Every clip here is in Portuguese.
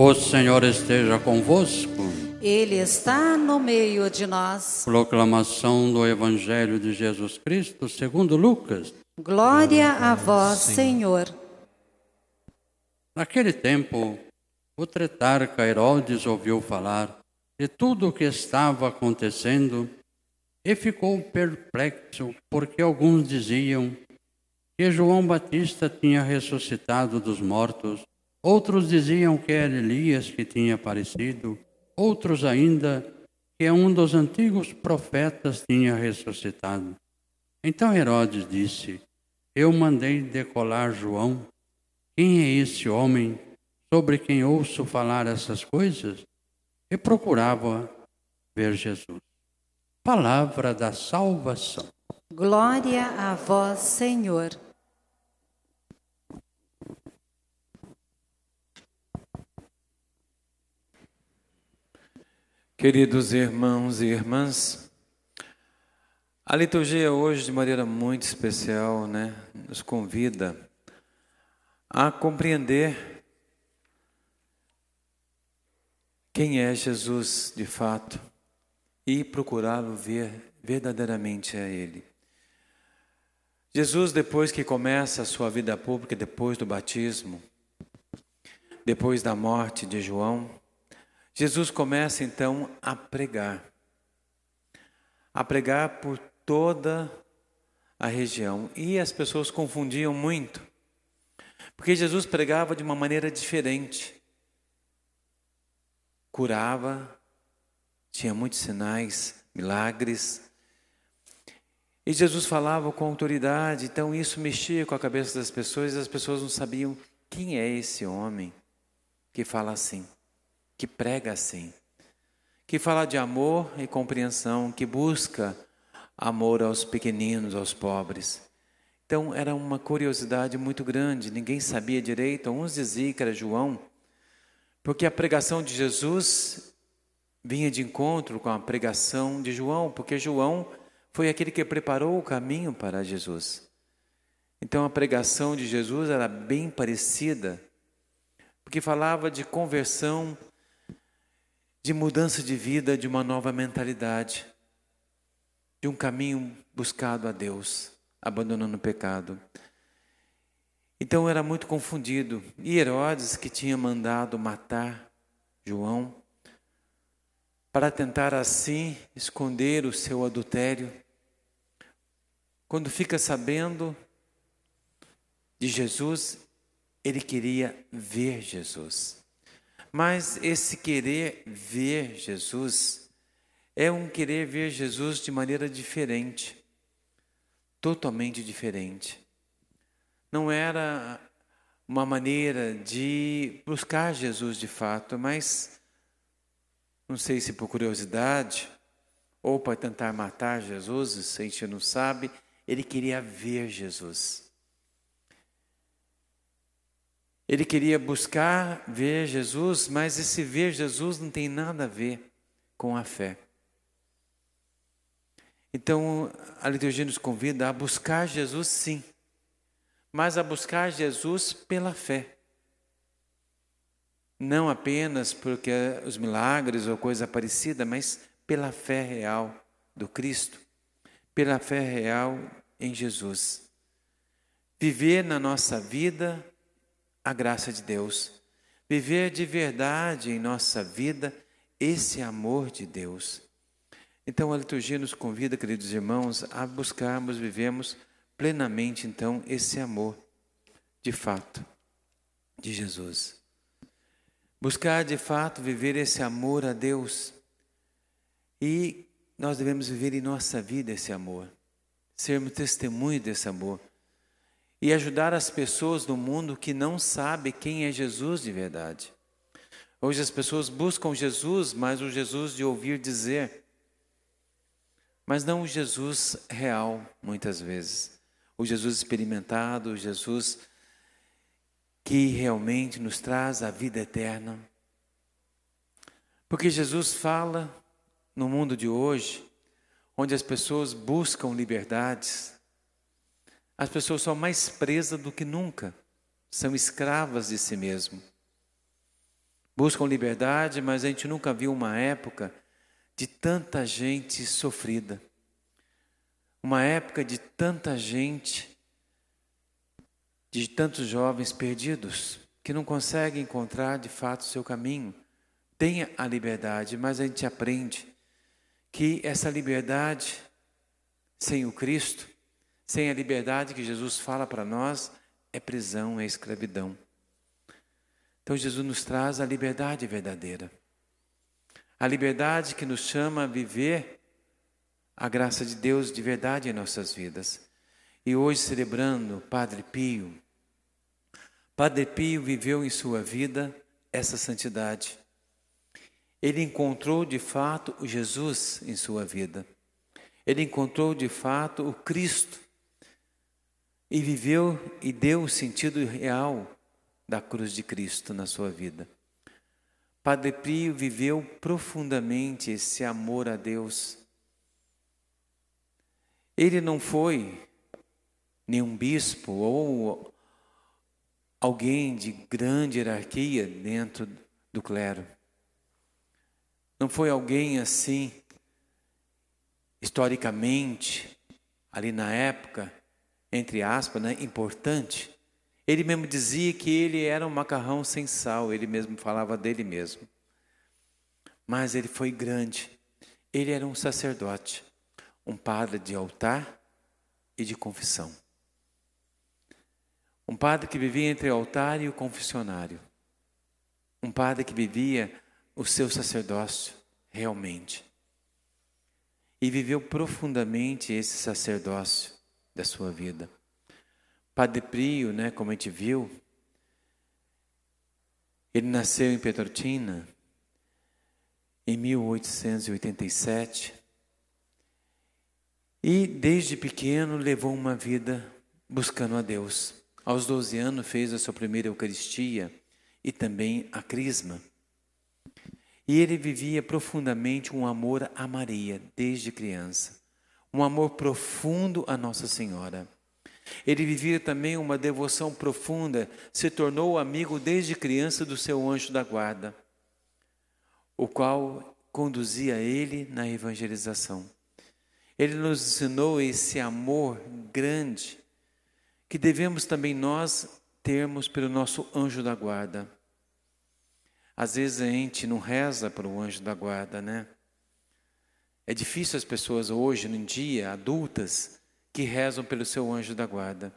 O Senhor esteja convosco. Ele está no meio de nós. Proclamação do Evangelho de Jesus Cristo segundo Lucas. Glória a vós, Senhor. Naquele tempo, o tretarca Herodes ouviu falar de tudo o que estava acontecendo e ficou perplexo, porque alguns diziam que João Batista tinha ressuscitado dos mortos, outros diziam que era Elias que tinha aparecido, outros ainda que um dos antigos profetas tinha ressuscitado. Então Herodes disse: Eu mandei decolar João. Quem é esse homem sobre quem ouço falar essas coisas? E procurava ver Jesus. Palavra da salvação. Glória a vós, Senhor. Queridos irmãos e irmãs, a liturgia hoje, de maneira muito especial, né, nos convida a compreender quem é Jesus de fato e procurá-lo ver verdadeiramente a Ele. Jesus, depois que começa a sua vida pública, depois do batismo, depois da morte de João, Jesus começa então a pregar. A pregar por toda a região. E as pessoas confundiam muito. Porque Jesus pregava de uma maneira diferente. Curava, tinha muitos sinais, milagres. E Jesus falava com autoridade, então isso mexia com a cabeça das pessoas e as pessoas não sabiam quem é esse homem que fala assim que prega assim, que fala de amor e compreensão, que busca amor aos pequeninos, aos pobres. Então era uma curiosidade muito grande, ninguém sabia direito, uns diziam que era João, porque a pregação de Jesus vinha de encontro com a pregação de João, porque João foi aquele que preparou o caminho para Jesus. Então a pregação de Jesus era bem parecida, porque falava de conversão de mudança de vida, de uma nova mentalidade, de um caminho buscado a Deus, abandonando o pecado. Então era muito confundido. E Herodes, que tinha mandado matar João, para tentar assim esconder o seu adultério, quando fica sabendo de Jesus, ele queria ver Jesus. Mas esse querer ver Jesus é um querer ver Jesus de maneira diferente, totalmente diferente. Não era uma maneira de buscar Jesus de fato, mas não sei se por curiosidade ou para tentar matar Jesus, isso a gente não sabe, ele queria ver Jesus. Ele queria buscar ver Jesus, mas esse ver Jesus não tem nada a ver com a fé. Então, a liturgia nos convida a buscar Jesus sim, mas a buscar Jesus pela fé. Não apenas porque os milagres ou coisa parecida, mas pela fé real do Cristo, pela fé real em Jesus. Viver na nossa vida a graça de Deus, viver de verdade em nossa vida esse amor de Deus. Então a liturgia nos convida, queridos irmãos, a buscarmos, vivemos plenamente então esse amor de fato de Jesus. Buscar de fato viver esse amor a Deus. E nós devemos viver em nossa vida esse amor, sermos testemunho desse amor e ajudar as pessoas no mundo que não sabem quem é Jesus de verdade. Hoje as pessoas buscam Jesus, mas o Jesus de ouvir dizer, mas não o Jesus real, muitas vezes. O Jesus experimentado, o Jesus que realmente nos traz a vida eterna. Porque Jesus fala no mundo de hoje, onde as pessoas buscam liberdades, as pessoas são mais presas do que nunca, são escravas de si mesmo. buscam liberdade, mas a gente nunca viu uma época de tanta gente sofrida. Uma época de tanta gente, de tantos jovens perdidos, que não conseguem encontrar de fato o seu caminho. Tenha a liberdade, mas a gente aprende que essa liberdade sem o Cristo, sem a liberdade que Jesus fala para nós, é prisão, é escravidão. Então Jesus nos traz a liberdade verdadeira. A liberdade que nos chama a viver a graça de Deus de verdade em nossas vidas. E hoje celebrando Padre Pio. Padre Pio viveu em sua vida essa santidade. Ele encontrou de fato o Jesus em sua vida. Ele encontrou de fato o Cristo e viveu e deu o sentido real da cruz de Cristo na sua vida. Padre Pio viveu profundamente esse amor a Deus. Ele não foi nenhum bispo ou alguém de grande hierarquia dentro do clero. Não foi alguém assim, historicamente, ali na época, entre aspas, né, importante. Ele mesmo dizia que ele era um macarrão sem sal, ele mesmo falava dele mesmo. Mas ele foi grande. Ele era um sacerdote, um padre de altar e de confissão. Um padre que vivia entre o altar e o confessionário. Um padre que vivia o seu sacerdócio realmente. E viveu profundamente esse sacerdócio da sua vida. Padre Prio, né, como a gente viu, ele nasceu em Petrotina em 1887 e desde pequeno levou uma vida buscando a Deus. Aos 12 anos fez a sua primeira Eucaristia e também a Crisma. E ele vivia profundamente um amor a Maria desde criança, um amor profundo a Nossa Senhora. Ele vivia também uma devoção profunda, se tornou amigo desde criança do seu anjo da guarda, o qual conduzia ele na evangelização. Ele nos ensinou esse amor grande que devemos também nós termos pelo nosso anjo da guarda. Às vezes a gente não reza para o anjo da guarda, né? É difícil as pessoas hoje, em dia, adultas, que rezam pelo seu anjo da guarda.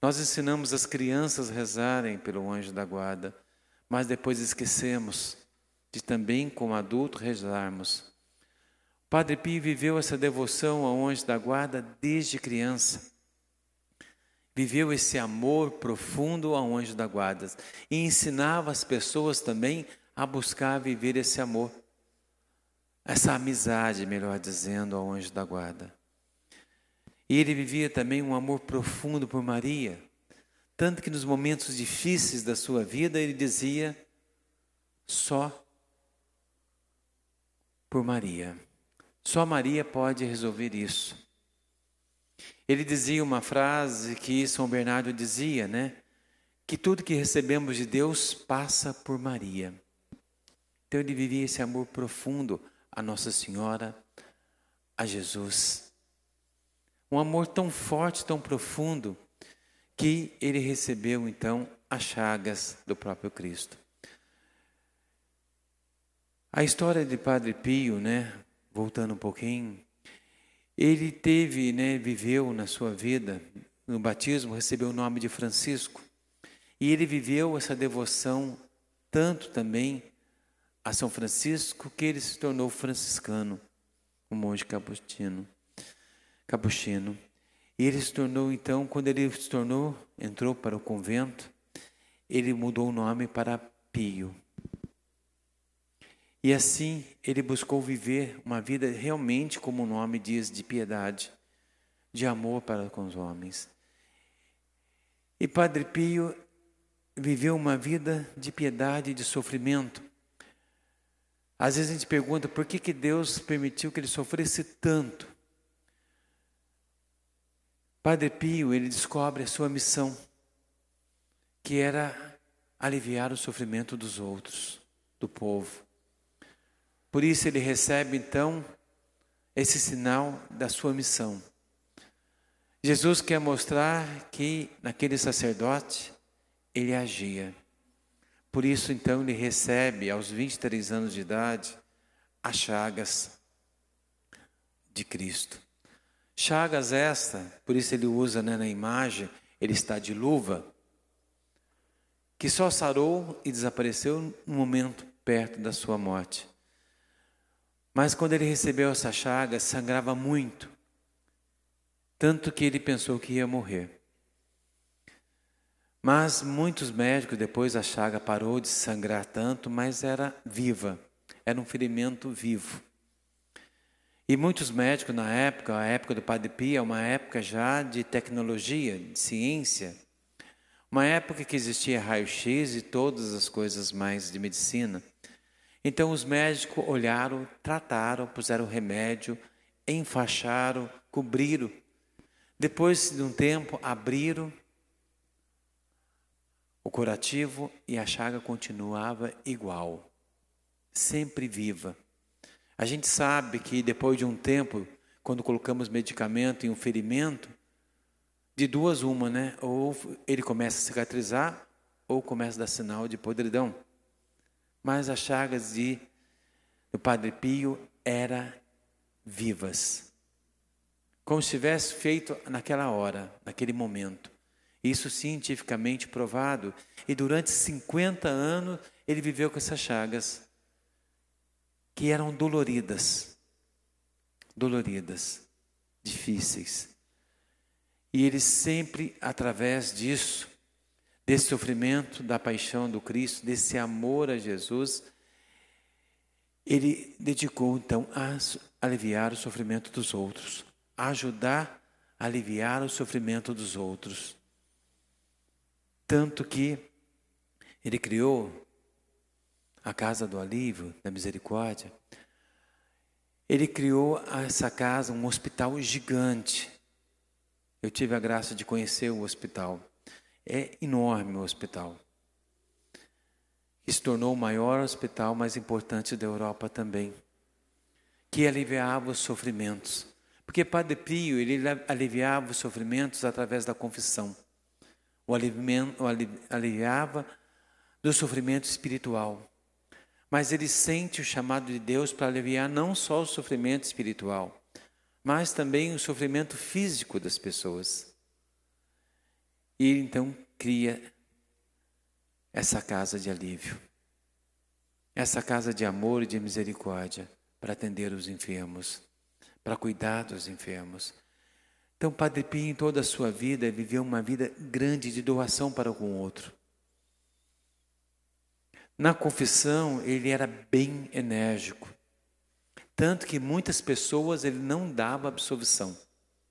Nós ensinamos as crianças a rezarem pelo anjo da guarda, mas depois esquecemos de também, como adulto, rezarmos. O Padre Pio viveu essa devoção ao anjo da guarda desde criança viveu esse amor profundo ao anjo da guarda e ensinava as pessoas também a buscar viver esse amor, essa amizade, melhor dizendo, ao anjo da guarda. E ele vivia também um amor profundo por Maria, tanto que nos momentos difíceis da sua vida ele dizia: só por Maria. Só Maria pode resolver isso. Ele dizia uma frase que São Bernardo dizia, né? Que tudo que recebemos de Deus passa por Maria. Então ele vivia esse amor profundo a Nossa Senhora, a Jesus. Um amor tão forte, tão profundo, que ele recebeu então as chagas do próprio Cristo. A história de Padre Pio, né, voltando um pouquinho, ele teve, né, viveu na sua vida, no batismo, recebeu o nome de Francisco. E ele viveu essa devoção tanto também a São Francisco que ele se tornou franciscano, um monge capuchino. capuchino. E ele se tornou então, quando ele se tornou, entrou para o convento, ele mudou o nome para Pio. E assim ele buscou viver uma vida realmente, como o nome diz, de piedade, de amor para com os homens. E Padre Pio viveu uma vida de piedade e de sofrimento. Às vezes a gente pergunta por que, que Deus permitiu que ele sofresse tanto. Padre Pio, ele descobre a sua missão, que era aliviar o sofrimento dos outros. do povo. Por isso ele recebe então esse sinal da sua missão. Jesus quer mostrar que naquele sacerdote ele agia. Por isso então ele recebe aos 23 anos de idade as chagas de Cristo. Chagas esta, por isso ele usa né, na imagem, ele está de luva, que só sarou e desapareceu no momento perto da sua morte. Mas quando ele recebeu essa chaga, sangrava muito, tanto que ele pensou que ia morrer. Mas muitos médicos, depois a chaga parou de sangrar tanto, mas era viva, era um ferimento vivo. E muitos médicos na época, a época do Padre Pio, é uma época já de tecnologia, de ciência, uma época que existia raio-x e todas as coisas mais de medicina. Então os médicos olharam, trataram, puseram remédio, enfaixaram, cobriram. Depois de um tempo, abriram o curativo e a chaga continuava igual, sempre viva. A gente sabe que depois de um tempo, quando colocamos medicamento em um ferimento, de duas uma, né? Ou ele começa a cicatrizar, ou começa a dar sinal de podridão. Mas as chagas de do Padre Pio eram vivas. Como se tivesse feito naquela hora, naquele momento. Isso cientificamente provado. E durante 50 anos ele viveu com essas chagas que eram doloridas, doloridas, difíceis. E ele sempre, através disso, desse sofrimento, da paixão do Cristo, desse amor a Jesus, ele dedicou então a aliviar o sofrimento dos outros, a ajudar a aliviar o sofrimento dos outros. Tanto que ele criou a casa do alívio, da misericórdia, ele criou essa casa, um hospital gigante. Eu tive a graça de conhecer o hospital. É enorme o hospital. Se tornou o maior hospital mais importante da Europa também, que aliviava os sofrimentos. Porque Padre Pio, ele aliviava os sofrimentos através da confissão. O aliviava do sofrimento espiritual mas ele sente o chamado de Deus para aliviar não só o sofrimento espiritual, mas também o sofrimento físico das pessoas. E então cria essa casa de alívio, essa casa de amor e de misericórdia para atender os enfermos, para cuidar dos enfermos. Então, Padre Pio, em toda a sua vida, viveu uma vida grande de doação para com o outro. Na confissão, ele era bem enérgico. Tanto que muitas pessoas ele não dava absolvição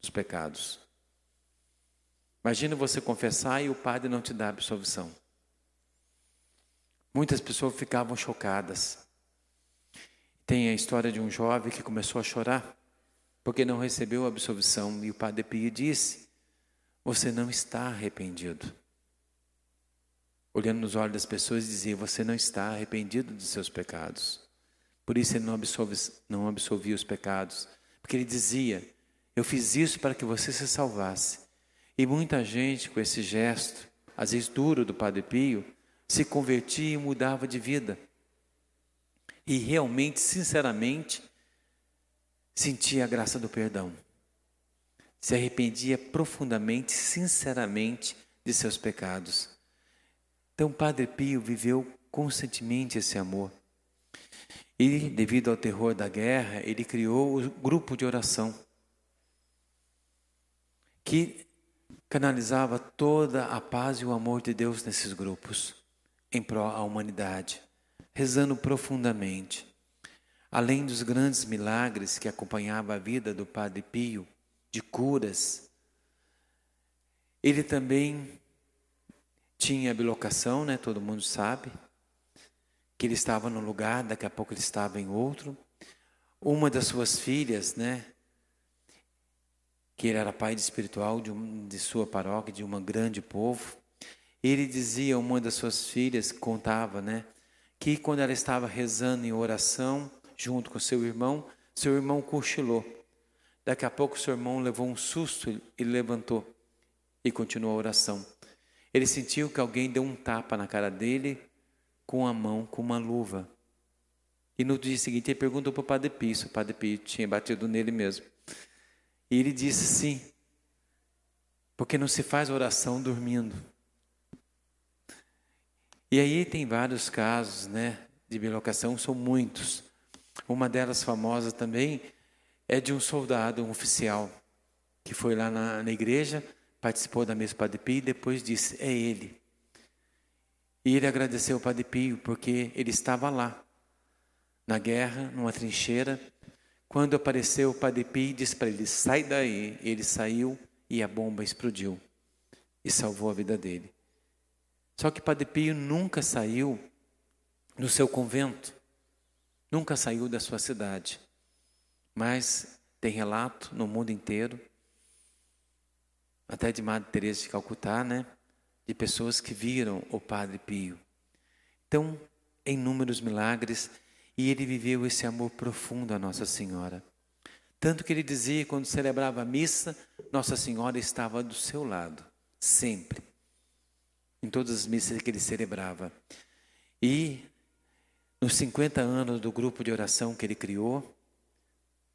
dos pecados. Imagina você confessar e o padre não te dá absolvição. Muitas pessoas ficavam chocadas. Tem a história de um jovem que começou a chorar porque não recebeu a absolvição e o padre Pio disse: Você não está arrependido olhando nos olhos das pessoas dizia: Você não está arrependido dos seus pecados. Por isso ele não, absolve, não absolvia os pecados. Porque ele dizia: Eu fiz isso para que você se salvasse. E muita gente, com esse gesto, às vezes duro do Padre Pio, se convertia e mudava de vida. E realmente, sinceramente, sentia a graça do perdão. Se arrependia profundamente, sinceramente, de seus pecados. Então, Padre Pio viveu constantemente esse amor. E, devido ao terror da guerra, ele criou o grupo de oração, que canalizava toda a paz e o amor de Deus nesses grupos, em prol da humanidade, rezando profundamente. Além dos grandes milagres que acompanhavam a vida do Padre Pio, de curas, ele também tinha bilocação, né? Todo mundo sabe que ele estava num lugar, daqui a pouco ele estava em outro. Uma das suas filhas, né? Que ele era pai espiritual de, um, de sua paróquia, de um grande povo. Ele dizia a uma das suas filhas, contava, né? que quando ela estava rezando em oração, junto com seu irmão, seu irmão cochilou. Daqui a pouco seu irmão levou um susto e levantou e continuou a oração. Ele sentiu que alguém deu um tapa na cara dele com a mão, com uma luva. E no dia seguinte ele perguntou para o Padre Pio o Padre Pio tinha batido nele mesmo. E ele disse sim, porque não se faz oração dormindo. E aí tem vários casos, né, de bilocação, são muitos. Uma delas famosa também é de um soldado, um oficial, que foi lá na, na igreja, participou da mesa do Padre Pio e depois disse: É ele. E ele agradeceu ao Padre Pio porque ele estava lá, na guerra, numa trincheira. Quando apareceu o Padre Pio disse para ele: Sai daí. Ele saiu e a bomba explodiu e salvou a vida dele. Só que Padre Pio nunca saiu do seu convento, nunca saiu da sua cidade. Mas tem relato no mundo inteiro até de Madre Teresa de Calcutá, né? De pessoas que viram o Padre Pio. Então, em inúmeros milagres, e ele viveu esse amor profundo a Nossa Senhora. Tanto que ele dizia, quando celebrava a missa, Nossa Senhora estava do seu lado, sempre. Em todas as missas que ele celebrava. E nos 50 anos do grupo de oração que ele criou,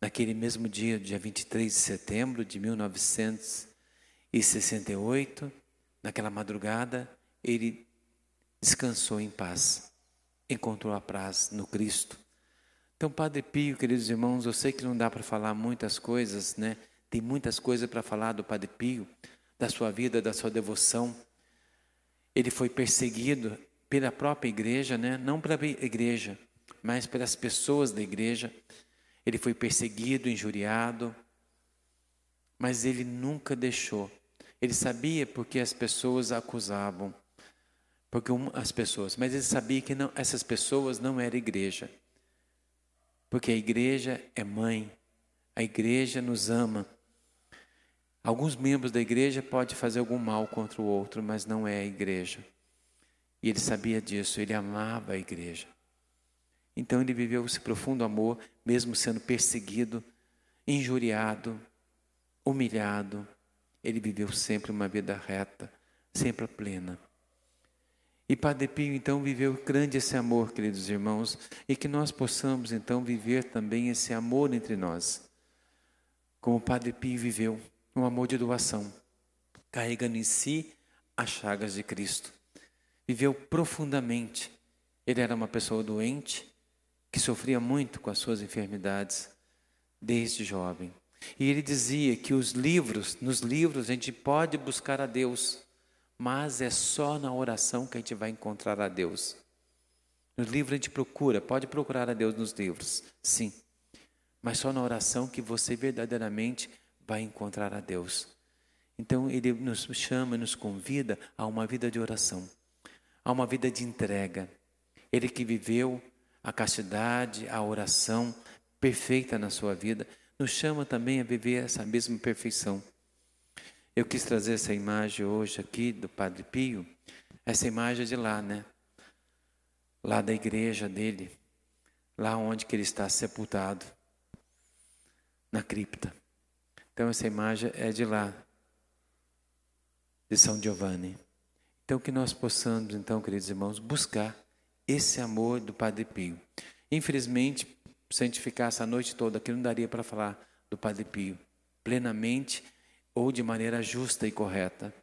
naquele mesmo dia, dia 23 de setembro de 1900, e 68, naquela madrugada, ele descansou em paz, encontrou a paz no Cristo. Então, Padre Pio, queridos irmãos, eu sei que não dá para falar muitas coisas, né? Tem muitas coisas para falar do Padre Pio, da sua vida, da sua devoção. Ele foi perseguido pela própria igreja, né? Não pela igreja, mas pelas pessoas da igreja. Ele foi perseguido, injuriado, mas ele nunca deixou. Ele sabia porque as pessoas acusavam, porque as pessoas, mas ele sabia que não, essas pessoas não eram igreja, porque a igreja é mãe, a igreja nos ama. Alguns membros da igreja podem fazer algum mal contra o outro, mas não é a igreja. E ele sabia disso, ele amava a igreja. Então ele viveu esse profundo amor, mesmo sendo perseguido, injuriado, humilhado, ele viveu sempre uma vida reta, sempre plena. E Padre Pio então viveu grande esse amor, queridos irmãos, e que nós possamos então viver também esse amor entre nós. Como Padre Pio viveu, um amor de doação, carregando em si as chagas de Cristo. Viveu profundamente. Ele era uma pessoa doente, que sofria muito com as suas enfermidades, desde jovem. E ele dizia que os livros, nos livros a gente pode buscar a Deus, mas é só na oração que a gente vai encontrar a Deus. Nos livros a gente procura, pode procurar a Deus nos livros, sim, mas só na oração que você verdadeiramente vai encontrar a Deus. Então ele nos chama, nos convida a uma vida de oração, a uma vida de entrega. Ele que viveu a castidade, a oração perfeita na sua vida, nos chama também a viver essa mesma perfeição. Eu quis trazer essa imagem hoje aqui do Padre Pio, essa imagem de lá, né? Lá da igreja dele, lá onde que ele está sepultado, na cripta. Então essa imagem é de lá, de São Giovanni. Então que nós possamos, então, queridos irmãos, buscar esse amor do Padre Pio. Infelizmente, se a gente ficasse a noite toda aqui, não daria para falar do Padre Pio plenamente ou de maneira justa e correta.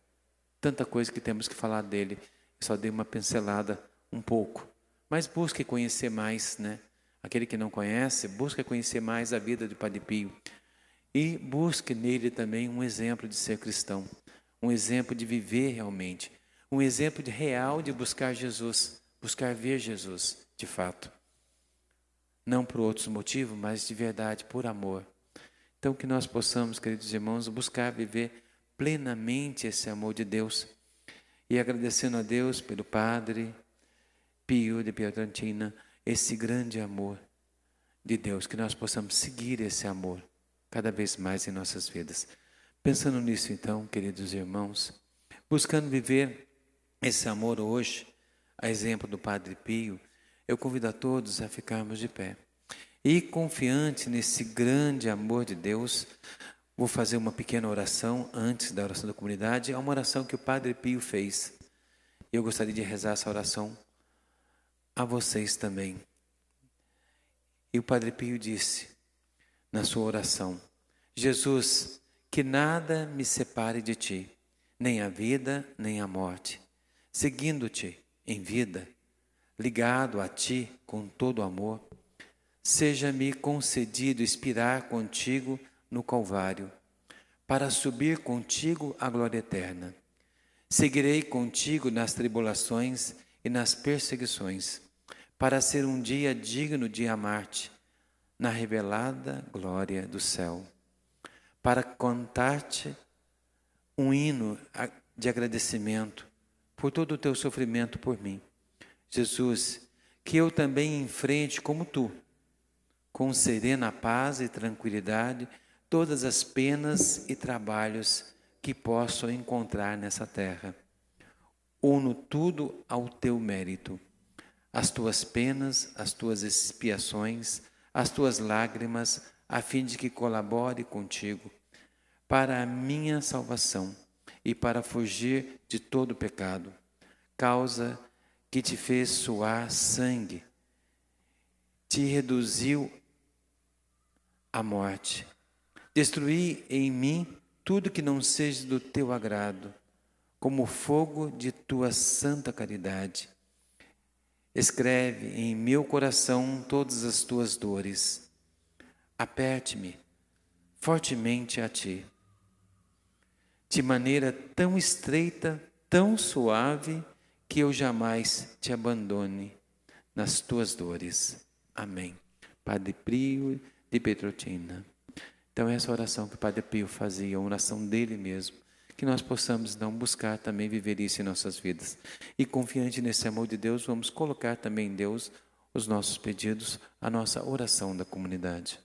Tanta coisa que temos que falar dele. Só dei uma pincelada um pouco. Mas busque conhecer mais, né? Aquele que não conhece, busque conhecer mais a vida do Padre Pio. E busque nele também um exemplo de ser cristão, um exemplo de viver realmente, um exemplo de real de buscar Jesus, buscar ver Jesus, de fato não por outros motivos, mas de verdade, por amor. Então, que nós possamos, queridos irmãos, buscar viver plenamente esse amor de Deus. E agradecendo a Deus pelo Padre Pio de Pietrantina, esse grande amor de Deus, que nós possamos seguir esse amor cada vez mais em nossas vidas. Pensando nisso, então, queridos irmãos, buscando viver esse amor hoje, a exemplo do Padre Pio, Eu convido a todos a ficarmos de pé. E confiante nesse grande amor de Deus, vou fazer uma pequena oração antes da oração da comunidade. É uma oração que o Padre Pio fez. Eu gostaria de rezar essa oração a vocês também. E o Padre Pio disse na sua oração: Jesus, que nada me separe de ti, nem a vida, nem a morte, seguindo-te em vida, ligado a ti com todo amor, seja-me concedido expirar contigo no Calvário, para subir contigo à glória eterna. Seguirei contigo nas tribulações e nas perseguições, para ser um dia digno de amar-te, na revelada glória do céu, para cantar-te um hino de agradecimento por todo o teu sofrimento por mim. Jesus, que eu também enfrente como tu, com serena paz e tranquilidade, todas as penas e trabalhos que posso encontrar nessa terra. Uno tudo ao teu mérito, as tuas penas, as tuas expiações, as tuas lágrimas, a fim de que colabore contigo para a minha salvação e para fugir de todo pecado, causa que te fez suar sangue, te reduziu à morte. Destruí em mim tudo que não seja do teu agrado, como fogo de tua santa caridade. Escreve em meu coração todas as tuas dores. Aperte-me fortemente a ti de maneira tão estreita, tão suave, que eu jamais te abandone nas tuas dores. Amém. Padre Pio de Petrotina. Então, essa oração que o Padre Pio fazia, a oração dele mesmo, que nós possamos não buscar também viver isso em nossas vidas. E confiante nesse amor de Deus, vamos colocar também em Deus os nossos pedidos, a nossa oração da comunidade.